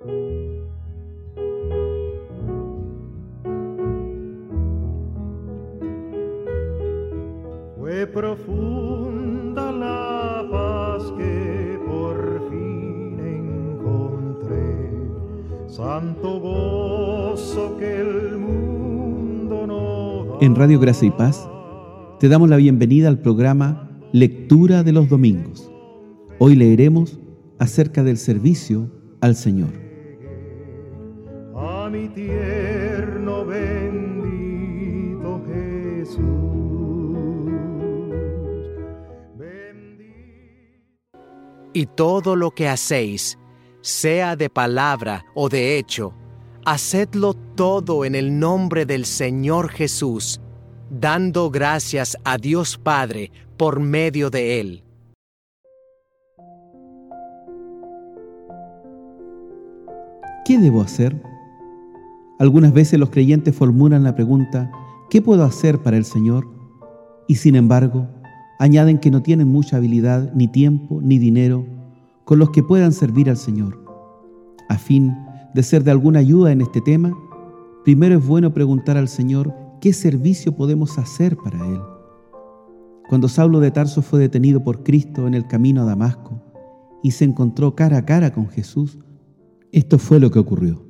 Fue profunda la paz que por fin encontré, santo gozo que el mundo no. En Radio Gracia y Paz te damos la bienvenida al programa Lectura de los Domingos. Hoy leeremos acerca del servicio al Señor. A mi tierno bendito Jesús. Bendito. Y todo lo que hacéis, sea de palabra o de hecho, hacedlo todo en el nombre del Señor Jesús, dando gracias a Dios Padre por medio de Él. ¿Qué debo hacer? Algunas veces los creyentes formulan la pregunta, ¿qué puedo hacer para el Señor? Y sin embargo, añaden que no tienen mucha habilidad, ni tiempo, ni dinero con los que puedan servir al Señor. A fin de ser de alguna ayuda en este tema, primero es bueno preguntar al Señor qué servicio podemos hacer para Él. Cuando Saulo de Tarso fue detenido por Cristo en el camino a Damasco y se encontró cara a cara con Jesús, esto fue lo que ocurrió.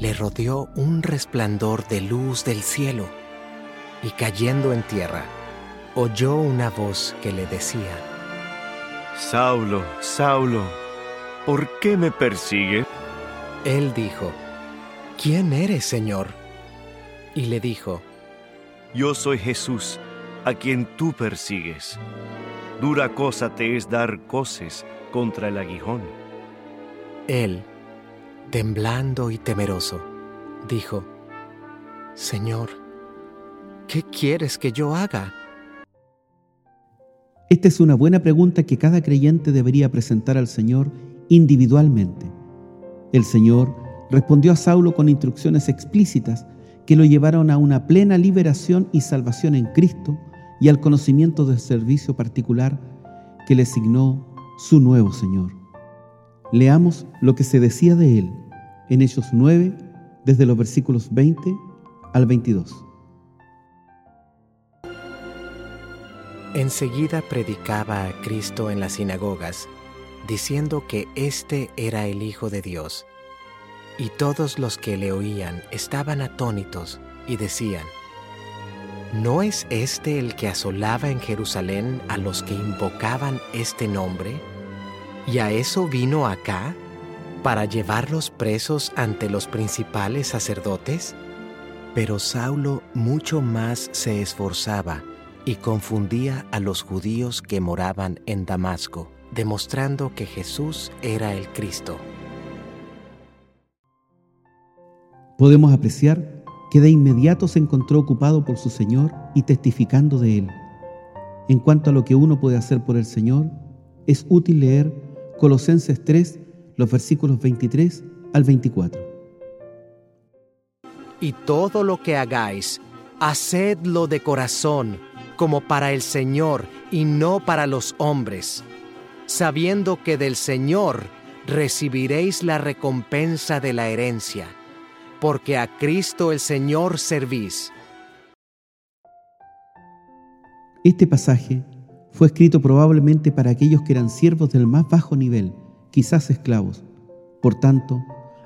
le rodeó un resplandor de luz del cielo, y cayendo en tierra, oyó una voz que le decía, Saulo, Saulo, ¿por qué me persigue? Él dijo, ¿quién eres, Señor? Y le dijo, Yo soy Jesús, a quien tú persigues. Dura cosa te es dar coces contra el aguijón. Él, temblando y temeroso, dijo, Señor, ¿qué quieres que yo haga? Esta es una buena pregunta que cada creyente debería presentar al Señor individualmente. El Señor respondió a Saulo con instrucciones explícitas que lo llevaron a una plena liberación y salvación en Cristo y al conocimiento del servicio particular que le asignó su nuevo Señor. Leamos lo que se decía de él en Hechos 9, desde los versículos 20 al 22. Enseguida predicaba a Cristo en las sinagogas, diciendo que éste era el Hijo de Dios. Y todos los que le oían estaban atónitos y decían, ¿No es este el que asolaba en Jerusalén a los que invocaban este nombre? ¿Y a eso vino acá? ¿Para llevarlos presos ante los principales sacerdotes? Pero Saulo mucho más se esforzaba y confundía a los judíos que moraban en Damasco, demostrando que Jesús era el Cristo. Podemos apreciar que de inmediato se encontró ocupado por su Señor y testificando de Él. En cuanto a lo que uno puede hacer por el Señor, es útil leer Colosenses 3, los versículos 23 al 24. Y todo lo que hagáis, hacedlo de corazón, como para el Señor y no para los hombres, sabiendo que del Señor recibiréis la recompensa de la herencia, porque a Cristo el Señor servís. Este pasaje fue escrito probablemente para aquellos que eran siervos del más bajo nivel, quizás esclavos. Por tanto,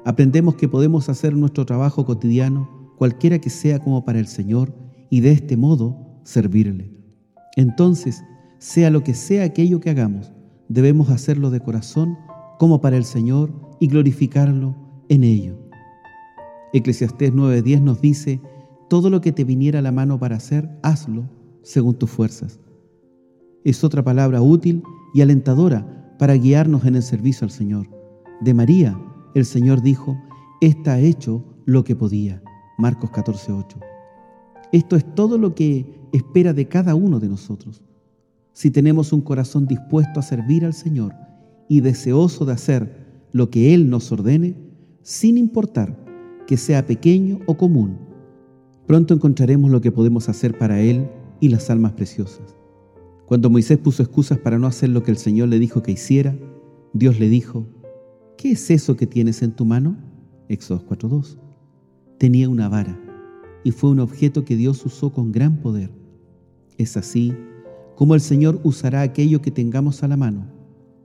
aprendemos que podemos hacer nuestro trabajo cotidiano, cualquiera que sea como para el Señor, y de este modo servirle. Entonces, sea lo que sea aquello que hagamos, debemos hacerlo de corazón como para el Señor y glorificarlo en ello. Eclesiastés 9:10 nos dice, todo lo que te viniera a la mano para hacer, hazlo según tus fuerzas. Es otra palabra útil y alentadora para guiarnos en el servicio al Señor. De María el Señor dijo, está hecho lo que podía. Marcos 14:8. Esto es todo lo que espera de cada uno de nosotros. Si tenemos un corazón dispuesto a servir al Señor y deseoso de hacer lo que Él nos ordene, sin importar que sea pequeño o común, pronto encontraremos lo que podemos hacer para Él y las almas preciosas. Cuando Moisés puso excusas para no hacer lo que el Señor le dijo que hiciera, Dios le dijo, ¿qué es eso que tienes en tu mano? Éxodo 4.2. Tenía una vara y fue un objeto que Dios usó con gran poder. Es así como el Señor usará aquello que tengamos a la mano,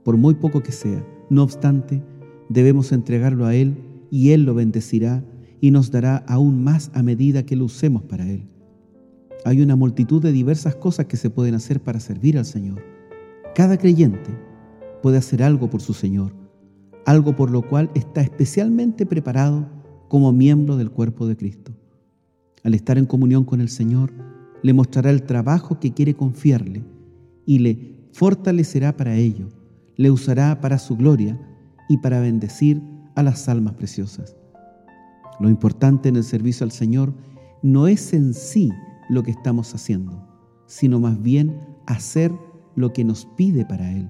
por muy poco que sea. No obstante, debemos entregarlo a Él y Él lo bendecirá y nos dará aún más a medida que lo usemos para Él. Hay una multitud de diversas cosas que se pueden hacer para servir al Señor. Cada creyente puede hacer algo por su Señor, algo por lo cual está especialmente preparado como miembro del cuerpo de Cristo. Al estar en comunión con el Señor, le mostrará el trabajo que quiere confiarle y le fortalecerá para ello, le usará para su gloria y para bendecir a las almas preciosas. Lo importante en el servicio al Señor no es en sí lo que estamos haciendo, sino más bien hacer lo que nos pide para Él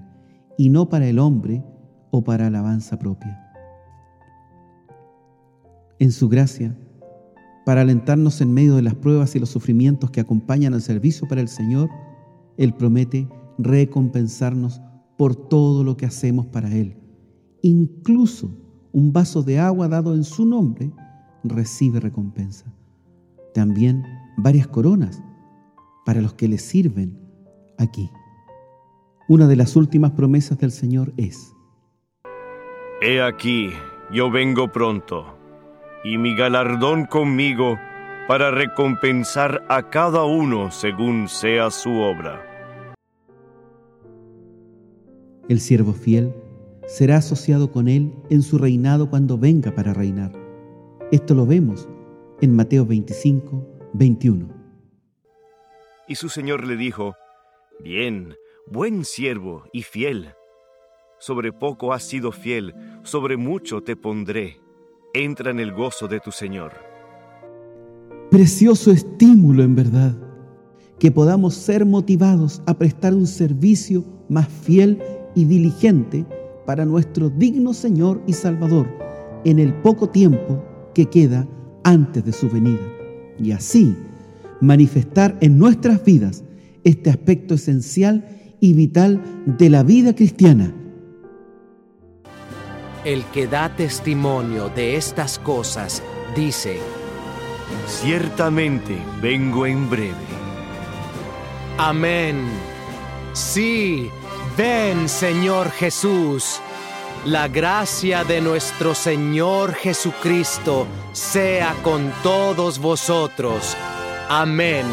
y no para el hombre o para alabanza propia. En su gracia, para alentarnos en medio de las pruebas y los sufrimientos que acompañan al servicio para el Señor, Él promete recompensarnos por todo lo que hacemos para Él. Incluso un vaso de agua dado en su nombre recibe recompensa. También varias coronas para los que le sirven aquí. Una de las últimas promesas del Señor es, He aquí, yo vengo pronto, y mi galardón conmigo para recompensar a cada uno según sea su obra. el siervo fiel será asociado con él en su reinado cuando venga para reinar. Esto lo vemos en Mateo 25, 21. Y su señor le dijo, Bien, buen siervo y fiel. Sobre poco has sido fiel, sobre mucho te pondré. Entra en el gozo de tu señor. Precioso estímulo en verdad, que podamos ser motivados a prestar un servicio más fiel y diligente para nuestro digno Señor y Salvador en el poco tiempo que queda antes de su venida. Y así manifestar en nuestras vidas este aspecto esencial y vital de la vida cristiana. El que da testimonio de estas cosas dice, Ciertamente vengo en breve. Amén. Sí, ven Señor Jesús. La gracia de nuestro Señor Jesucristo sea con todos vosotros. Amén.